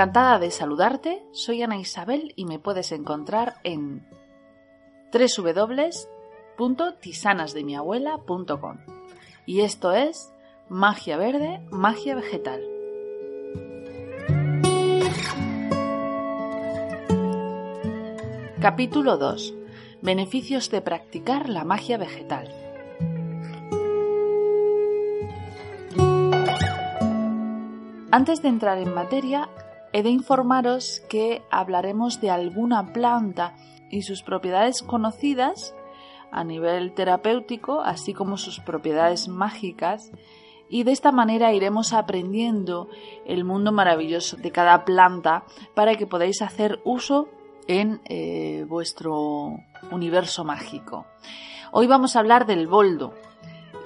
Encantada de saludarte, soy Ana Isabel y me puedes encontrar en www.tisanasdemiabuela.com. Y esto es Magia Verde, Magia Vegetal. Capítulo 2. Beneficios de practicar la magia vegetal. Antes de entrar en materia, he de informaros que hablaremos de alguna planta y sus propiedades conocidas a nivel terapéutico, así como sus propiedades mágicas, y de esta manera iremos aprendiendo el mundo maravilloso de cada planta para que podáis hacer uso en eh, vuestro universo mágico. Hoy vamos a hablar del boldo.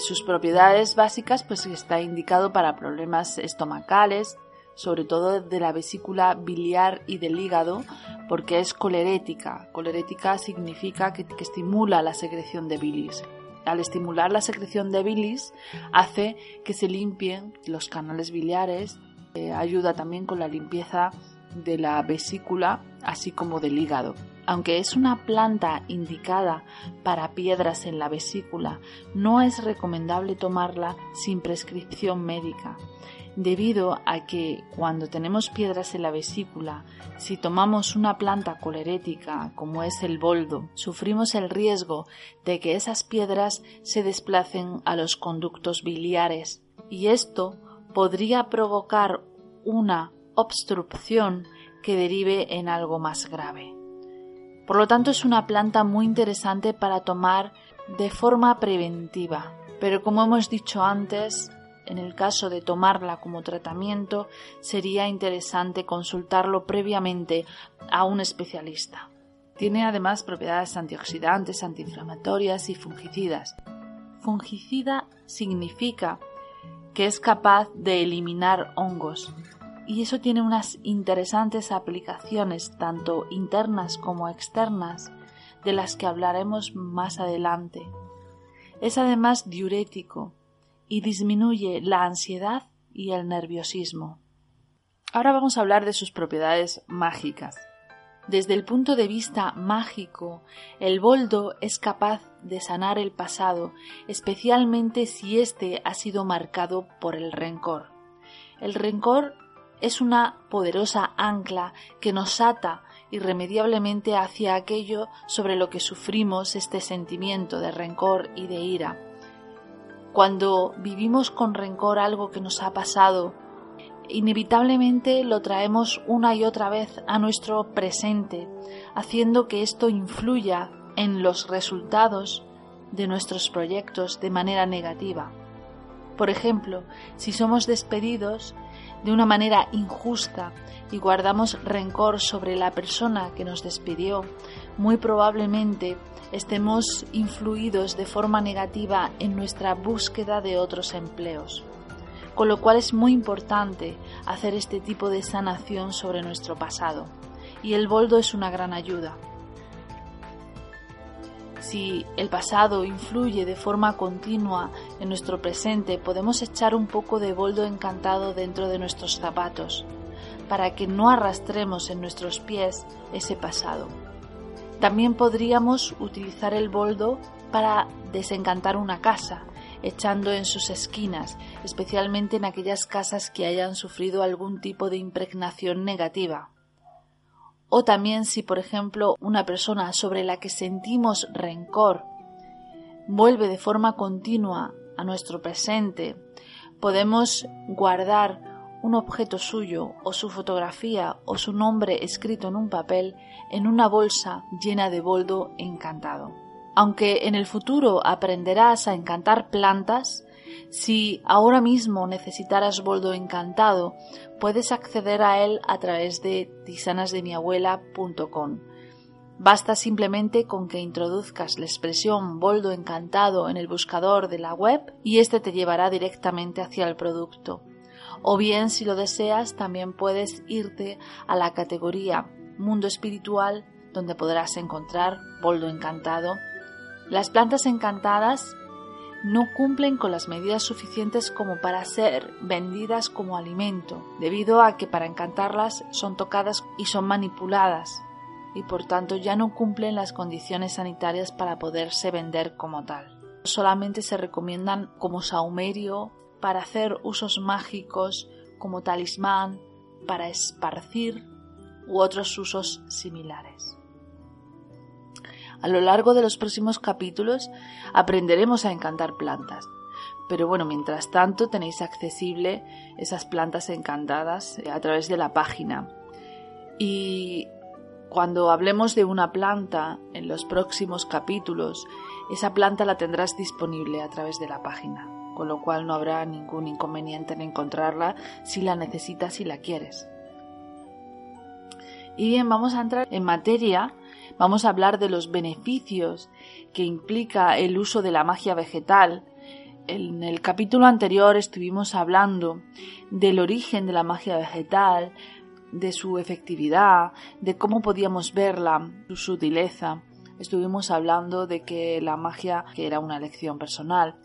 sus propiedades básicas pues está indicado para problemas estomacales, sobre todo de la vesícula biliar y del hígado, porque es colerética. Colerética significa que, estimula la secreción de bilis. Al estimular la secreción de bilis, hace que se limpien los canales biliares, eh, ayuda también con la limpieza de la vesícula, así como del hígado. Aunque es una planta indicada para piedras en la vesícula, no es recomendable tomarla sin prescripción médica debido a que cuando tenemos piedras en la vesícula, si tomamos una planta colerética como es el boldo, sufrimos el riesgo de que esas piedras se desplacen a los conductos biliares y esto podría provocar una obstrucción que derive en algo más grave. Por lo tanto, es una planta muy interesante para tomar de forma preventiva, pero como hemos dicho antes, en el caso de tomarla como tratamiento, sería interesante consultarlo previamente a un especialista. Tiene además propiedades antioxidantes, antiinflamatorias y fungicidas. Fungicida significa que es capaz de eliminar hongos y eso tiene unas interesantes aplicaciones tanto internas como externas de las que hablaremos más adelante. Es además diurético, y disminuye la ansiedad y el nerviosismo. Ahora vamos a hablar de sus propiedades mágicas. Desde el punto de vista mágico, el boldo es capaz de sanar el pasado, especialmente si éste ha sido marcado por el rencor. El rencor es una poderosa ancla que nos ata irremediablemente hacia aquello sobre lo que sufrimos este sentimiento de rencor y de ira. Cuando vivimos con rencor algo que nos ha pasado, inevitablemente lo traemos una y otra vez a nuestro presente, haciendo que esto influya en los resultados de nuestros proyectos de manera negativa. Por ejemplo, si somos despedidos de una manera injusta y guardamos rencor sobre la persona que nos despidió, muy probablemente estemos influidos de forma negativa en nuestra búsqueda de otros empleos. Con lo cual es muy importante hacer este tipo de sanación sobre nuestro pasado. Y el boldo es una gran ayuda. Si el pasado influye de forma continua en nuestro presente, podemos echar un poco de boldo encantado dentro de nuestros zapatos, para que no arrastremos en nuestros pies ese pasado. También podríamos utilizar el boldo para desencantar una casa, echando en sus esquinas, especialmente en aquellas casas que hayan sufrido algún tipo de impregnación negativa. O también si, por ejemplo, una persona sobre la que sentimos rencor vuelve de forma continua a nuestro presente, podemos guardar un objeto suyo o su fotografía o su nombre escrito en un papel en una bolsa llena de boldo encantado. Aunque en el futuro aprenderás a encantar plantas, si ahora mismo necesitaras boldo encantado, puedes acceder a él a través de tisanasdemiabuela.com. Basta simplemente con que introduzcas la expresión boldo encantado en el buscador de la web y este te llevará directamente hacia el producto o bien si lo deseas también puedes irte a la categoría mundo espiritual donde podrás encontrar boldo encantado. Las plantas encantadas no cumplen con las medidas suficientes como para ser vendidas como alimento, debido a que para encantarlas son tocadas y son manipuladas, y por tanto ya no cumplen las condiciones sanitarias para poderse vender como tal. Solamente se recomiendan como saumerio para hacer usos mágicos, como talismán, para esparcir u otros usos similares. A lo largo de los próximos capítulos aprenderemos a encantar plantas. Pero bueno, mientras tanto tenéis accesible esas plantas encantadas a través de la página. Y cuando hablemos de una planta en los próximos capítulos, esa planta la tendrás disponible a través de la página, con lo cual no habrá ningún inconveniente en encontrarla si la necesitas y la quieres. Y bien, vamos a entrar en materia Vamos a hablar de los beneficios que implica el uso de la magia vegetal. En el capítulo anterior estuvimos hablando del origen de la magia vegetal, de su efectividad, de cómo podíamos verla, su sutileza. Estuvimos hablando de que la magia era una elección personal,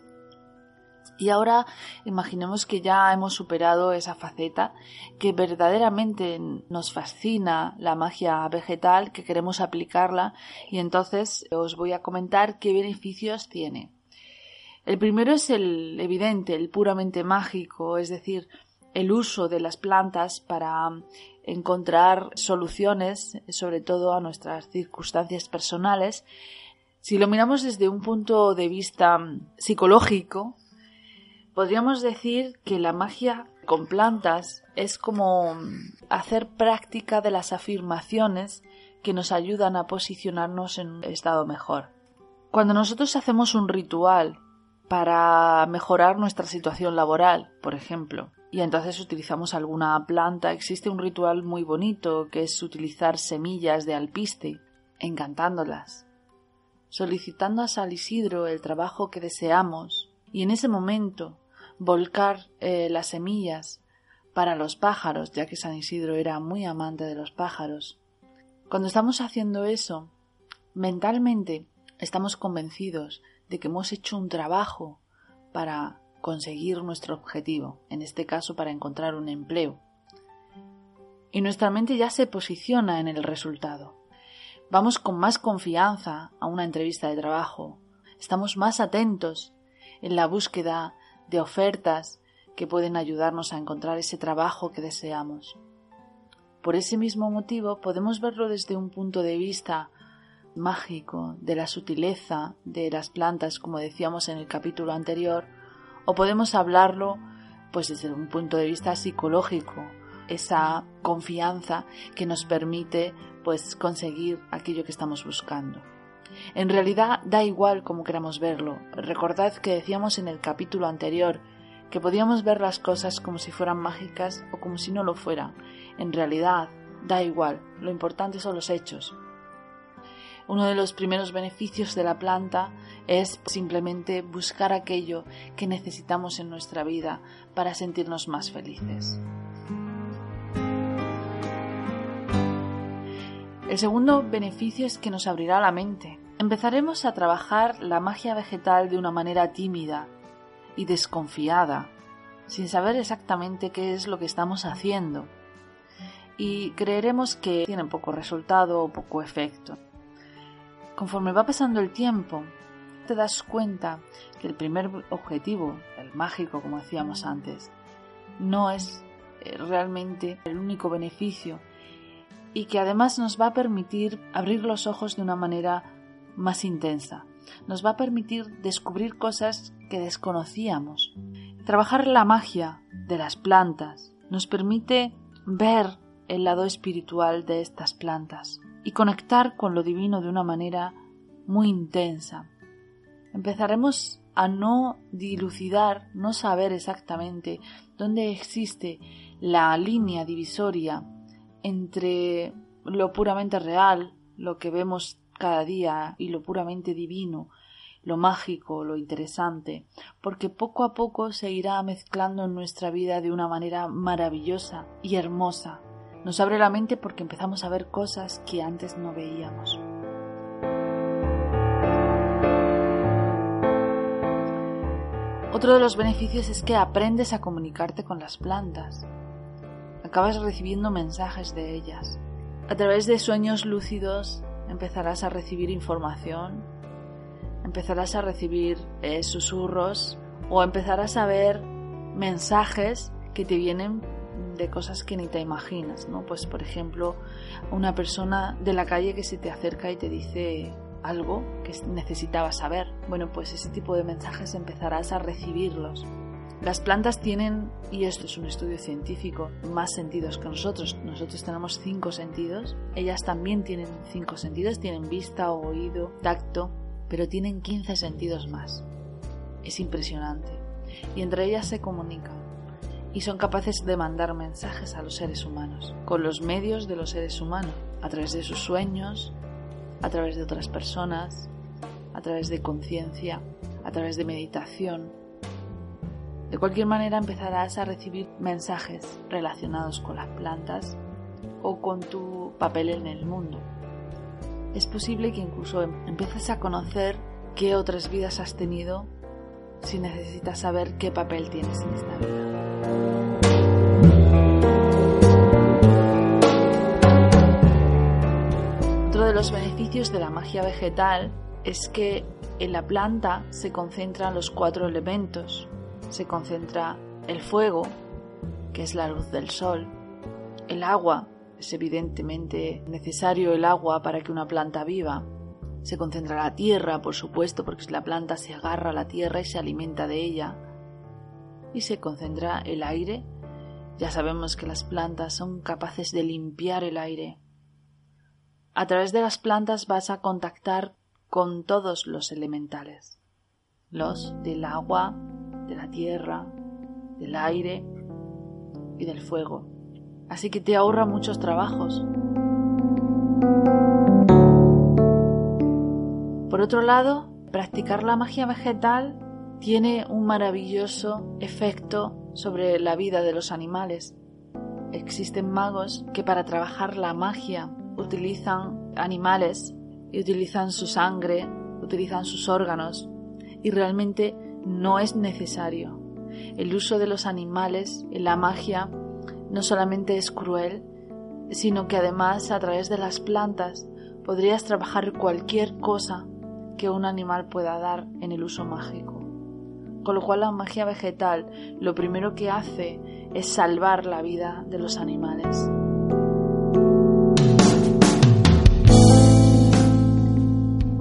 y ahora imaginemos que ya hemos superado esa faceta, que verdaderamente nos fascina la magia vegetal, que queremos aplicarla y entonces os voy a comentar qué beneficios tiene. El primero es el evidente, el puramente mágico, es decir, el uso de las plantas para encontrar soluciones, sobre todo a nuestras circunstancias personales. Si lo miramos desde un punto de vista psicológico, Podríamos decir que la magia con plantas es como hacer práctica de las afirmaciones que nos ayudan a posicionarnos en un estado mejor. Cuando nosotros hacemos un ritual para mejorar nuestra situación laboral, por ejemplo, y entonces utilizamos alguna planta, existe un ritual muy bonito que es utilizar semillas de alpiste, encantándolas, solicitando a San Isidro el trabajo que deseamos, y en ese momento volcar eh, las semillas para los pájaros, ya que San Isidro era muy amante de los pájaros. Cuando estamos haciendo eso, mentalmente estamos convencidos de que hemos hecho un trabajo para conseguir nuestro objetivo, en este caso para encontrar un empleo. Y nuestra mente ya se posiciona en el resultado. Vamos con más confianza a una entrevista de trabajo, estamos más atentos en la búsqueda de ofertas que pueden ayudarnos a encontrar ese trabajo que deseamos. Por ese mismo motivo podemos verlo desde un punto de vista mágico, de la sutileza de las plantas, como decíamos en el capítulo anterior, o podemos hablarlo pues desde un punto de vista psicológico, esa confianza que nos permite pues conseguir aquello que estamos buscando. En realidad da igual como queramos verlo. Recordad que decíamos en el capítulo anterior que podíamos ver las cosas como si fueran mágicas o como si no lo fueran. En realidad da igual, lo importante son los hechos. Uno de los primeros beneficios de la planta es simplemente buscar aquello que necesitamos en nuestra vida para sentirnos más felices. El segundo beneficio es que nos abrirá la mente. Empezaremos a trabajar la magia vegetal de una manera tímida y desconfiada, sin saber exactamente qué es lo que estamos haciendo, y creeremos que tienen poco resultado o poco efecto. Conforme va pasando el tiempo, te das cuenta que el primer objetivo, el mágico como decíamos antes, no es eh, realmente el único beneficio y que además nos va a permitir abrir los ojos de una manera más intensa. Nos va a permitir descubrir cosas que desconocíamos. Trabajar la magia de las plantas nos permite ver el lado espiritual de estas plantas y conectar con lo divino de una manera muy intensa. Empezaremos a no dilucidar, no saber exactamente dónde existe la línea divisoria entre lo puramente real, lo que vemos cada día y lo puramente divino, lo mágico, lo interesante, porque poco a poco se irá mezclando en nuestra vida de una manera maravillosa y hermosa. Nos abre la mente porque empezamos a ver cosas que antes no veíamos. Otro de los beneficios es que aprendes a comunicarte con las plantas. Acabas recibiendo mensajes de ellas. A través de sueños lúcidos empezarás a recibir información, empezarás a recibir eh, susurros o empezarás a ver mensajes que te vienen de cosas que ni te imaginas, ¿no? Pues por ejemplo, una persona de la calle que se te acerca y te dice algo que necesitabas saber. Bueno, pues ese tipo de mensajes empezarás a recibirlos. Las plantas tienen, y esto es un estudio científico, más sentidos que nosotros. Nosotros tenemos cinco sentidos. Ellas también tienen cinco sentidos. Tienen vista, oído, tacto, pero tienen 15 sentidos más. Es impresionante. Y entre ellas se comunican. Y son capaces de mandar mensajes a los seres humanos, con los medios de los seres humanos, a través de sus sueños, a través de otras personas, a través de conciencia, a través de meditación. De cualquier manera empezarás a recibir mensajes relacionados con las plantas o con tu papel en el mundo. Es posible que incluso em-, empieces a conocer qué otras vidas has tenido si necesitas saber qué papel tienes en esta vida. los beneficios de la magia vegetal es que en la planta se concentran los cuatro elementos. Se concentra el fuego, que es la luz del sol, el agua, es evidentemente necesario el agua para que una planta viva. Se concentra la tierra, por supuesto, porque la planta se agarra a la tierra y se alimenta de ella. Y se concentra el aire. Ya sabemos que las plantas son capaces de limpiar el aire a través de las plantas vas a contactar con todos los elementales, los del agua, de la tierra, del aire y del fuego. Así que te ahorra muchos trabajos. Por otro lado, practicar la magia vegetal tiene un maravilloso efecto sobre la vida de los animales. Existen magos que para trabajar la magia utilizan animales y utilizan su sangre, utilizan sus órganos y realmente no es necesario. El uso de los animales en la magia no solamente es cruel, sino que además a través de las plantas podrías trabajar cualquier cosa que un animal pueda dar en el uso mágico. Con lo cual la magia vegetal lo primero que hace es salvar la vida de los animales.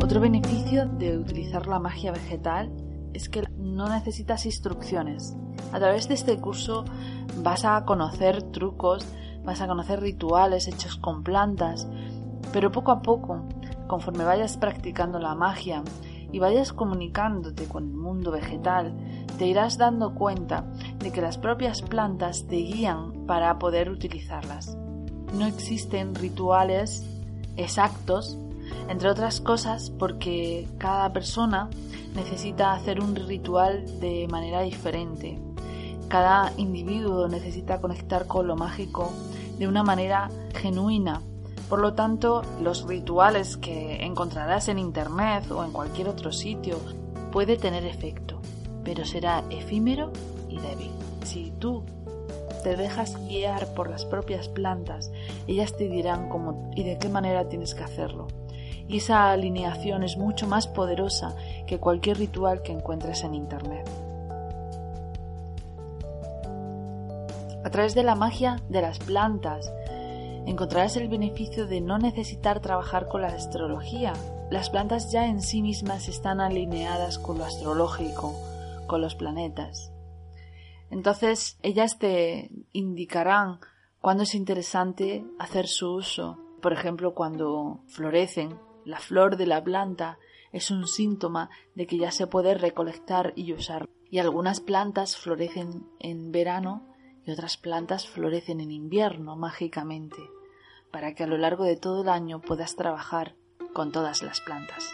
Otro beneficio de utilizar la magia vegetal es que no necesitas instrucciones. A través de este curso vas a conocer trucos, vas a conocer rituales hechos con plantas, pero poco a poco, conforme vayas practicando la magia y vayas comunicándote con el mundo vegetal, te irás dando cuenta de que las propias plantas te guían para poder utilizarlas. No existen rituales exactos entre otras cosas porque cada persona necesita hacer un ritual de manera diferente. Cada individuo necesita conectar con lo mágico de una manera genuina. Por lo tanto, los rituales que encontrarás en Internet o en cualquier otro sitio puede tener efecto, pero será efímero y débil. Si tú te dejas guiar por las propias plantas, ellas te dirán cómo y de qué manera tienes que hacerlo y esa alineación es mucho más poderosa que cualquier ritual que encuentres en Internet. A través de la magia de las plantas, encontrarás el beneficio de no necesitar trabajar con la astrología. Las plantas ya en sí mismas están alineadas con lo astrológico, con los planetas. Entonces ellas te indicarán cuándo es interesante hacer su uso. Por ejemplo, cuando florecen la flor de la planta es un síntoma de que ya se puede recolectar y usar. Y algunas plantas florecen en verano y otras plantas florecen en invierno mágicamente, para que a lo largo de todo el año puedas trabajar con todas las plantas.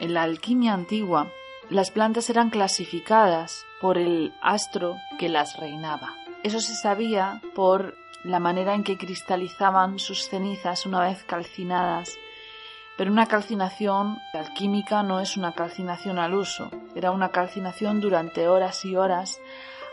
En la alquimia antigua, las plantas eran clasificadas por el astro que las reinaba. Eso se sabía por la manera en que cristalizaban sus cenizas una vez calcinadas Pero una calcinación alquímica no es una calcinación al uso, era una calcinación durante horas y horas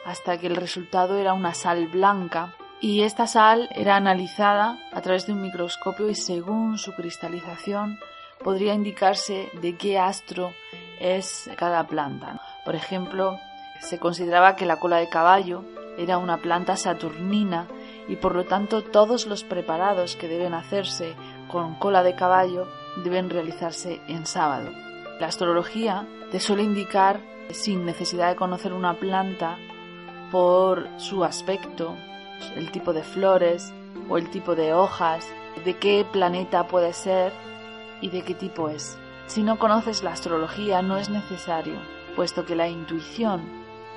hasta que el resultado era una sal blanca y esta sal era analizada a través de un microscopio y según su cristalización podría indicarse de qué astro es cada planta. Por ejemplo, se consideraba que la cola de caballo era una planta saturnina y por lo tanto todos los preparados que deben hacerse con cola de caballo deben realizarse en sábado. La astrología te suele indicar, sin necesidad de conocer una planta, por su aspecto, el tipo de flores o el tipo de hojas, de qué planeta puede ser y de qué tipo es. Si no conoces la astrología no es necesario, puesto que la intuición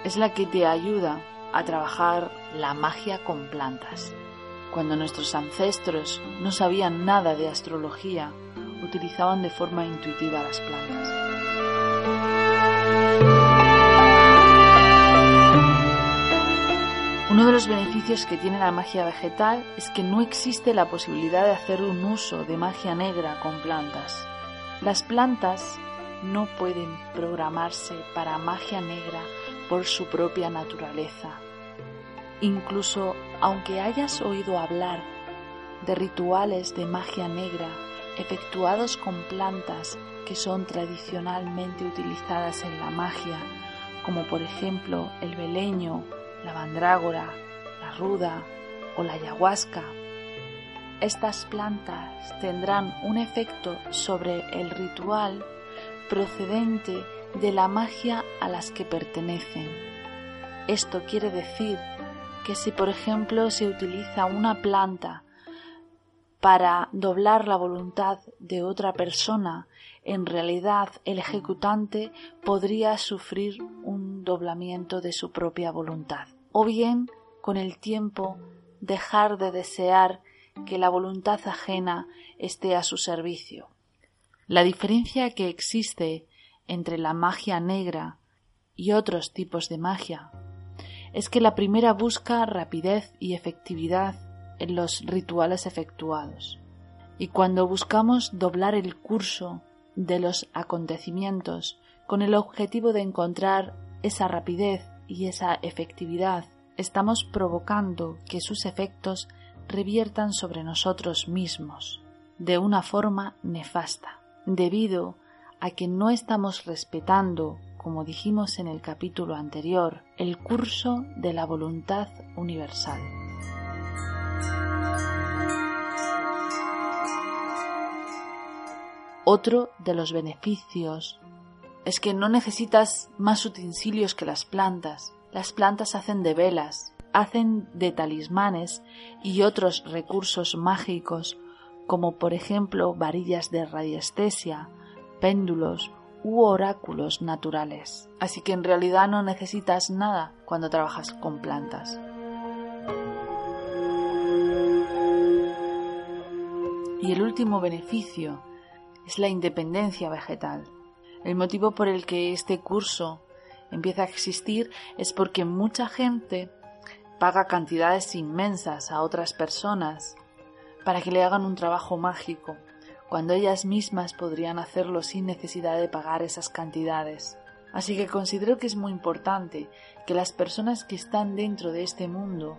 es la que te ayuda a trabajar la magia con plantas. Cuando nuestros ancestros no sabían nada de astrología, utilizaban de forma intuitiva las plantas. Uno de los beneficios que tiene la magia vegetal es que no existe la posibilidad de hacer un uso de magia negra con plantas. Las plantas no pueden programarse para magia negra por su propia naturaleza. Incluso aunque hayas oído hablar de rituales de magia negra efectuados con plantas que son tradicionalmente utilizadas en la magia, como por ejemplo el beleño, la mandrágora, la ruda o la ayahuasca. Estas plantas tendrán un efecto sobre el ritual procedente de la magia a las que pertenecen. Esto quiere decir que si por ejemplo se utiliza una planta para doblar la voluntad de otra persona, en realidad el ejecutante podría sufrir un doblamiento de su propia voluntad. O bien, con el tiempo, dejar de desear que la voluntad ajena esté a su servicio. La diferencia que existe entre la magia negra y otros tipos de magia es que la primera busca rapidez y efectividad en los rituales efectuados. Y cuando buscamos doblar el curso de los acontecimientos con el objetivo de encontrar esa rapidez y esa efectividad, estamos provocando que sus efectos reviertan sobre nosotros mismos de una forma nefasta, debido a que no estamos respetando, como dijimos en el capítulo anterior, el curso de la voluntad universal. Otro de los beneficios es que no necesitas más utensilios que las plantas. Las plantas hacen de velas, hacen de talismanes y otros recursos mágicos como por ejemplo varillas de radiestesia, péndulos u oráculos naturales. Así que en realidad no necesitas nada cuando trabajas con plantas. Y el último beneficio es la independencia vegetal. El motivo por el que este curso empieza a existir es porque mucha gente paga cantidades inmensas a otras personas para que le hagan un trabajo mágico, cuando ellas mismas podrían hacerlo sin necesidad de pagar esas cantidades. Así que considero que es muy importante que las personas que están dentro de este mundo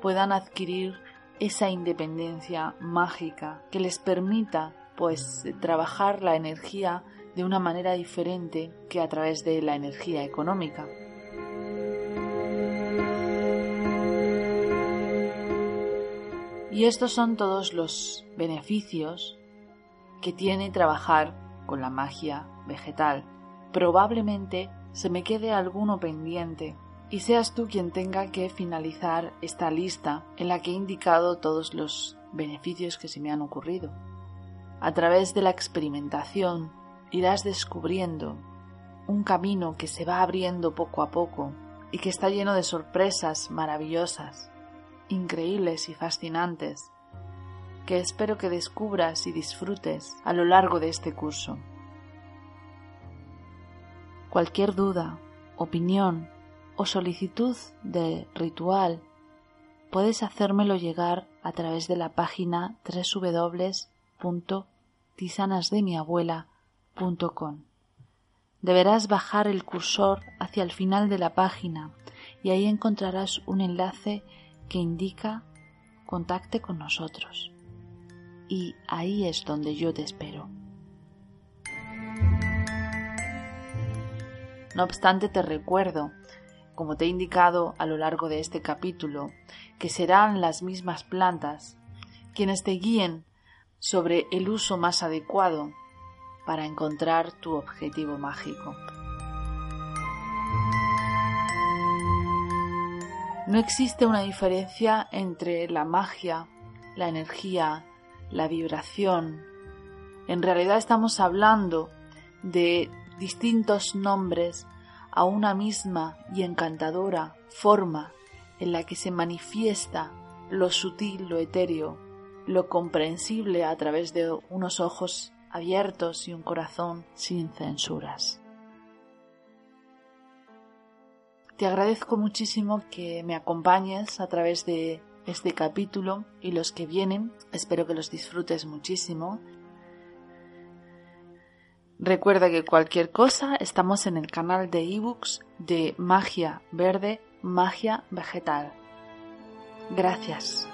puedan adquirir esa independencia mágica que les permita pues trabajar la energía de una manera diferente que a través de la energía económica. Y estos son todos los beneficios que tiene trabajar con la magia vegetal. Probablemente se me quede alguno pendiente y seas tú quien tenga que finalizar esta lista en la que he indicado todos los beneficios que se me han ocurrido. A través de la experimentación irás descubriendo un camino que se va abriendo poco a poco y que está lleno de sorpresas maravillosas, increíbles y fascinantes, que espero que descubras y disfrutes a lo largo de este curso. Cualquier duda, opinión o solicitud de ritual puedes hacérmelo llegar a través de la página www tisanasdemiabuela.com. Deberás bajar el cursor hacia el final de la página y ahí encontrarás un enlace que indica contacte con nosotros. Y ahí es donde yo te espero. No obstante, te recuerdo, como te he indicado a lo largo de este capítulo, que serán las mismas plantas quienes te guíen sobre el uso más adecuado para encontrar tu objetivo mágico. No existe una diferencia entre la magia, la energía, la vibración. En realidad estamos hablando de distintos nombres a una misma y encantadora forma en la que se manifiesta lo sutil, lo etéreo, lo comprensible a través de unos ojos abiertos y un corazón sin censuras. Te agradezco muchísimo que me acompañes a través de este capítulo y los que vienen. Espero que los disfrutes muchísimo. Recuerda que cualquier cosa estamos en el canal de ebooks de Magia Verde, Magia Vegetal. Gracias.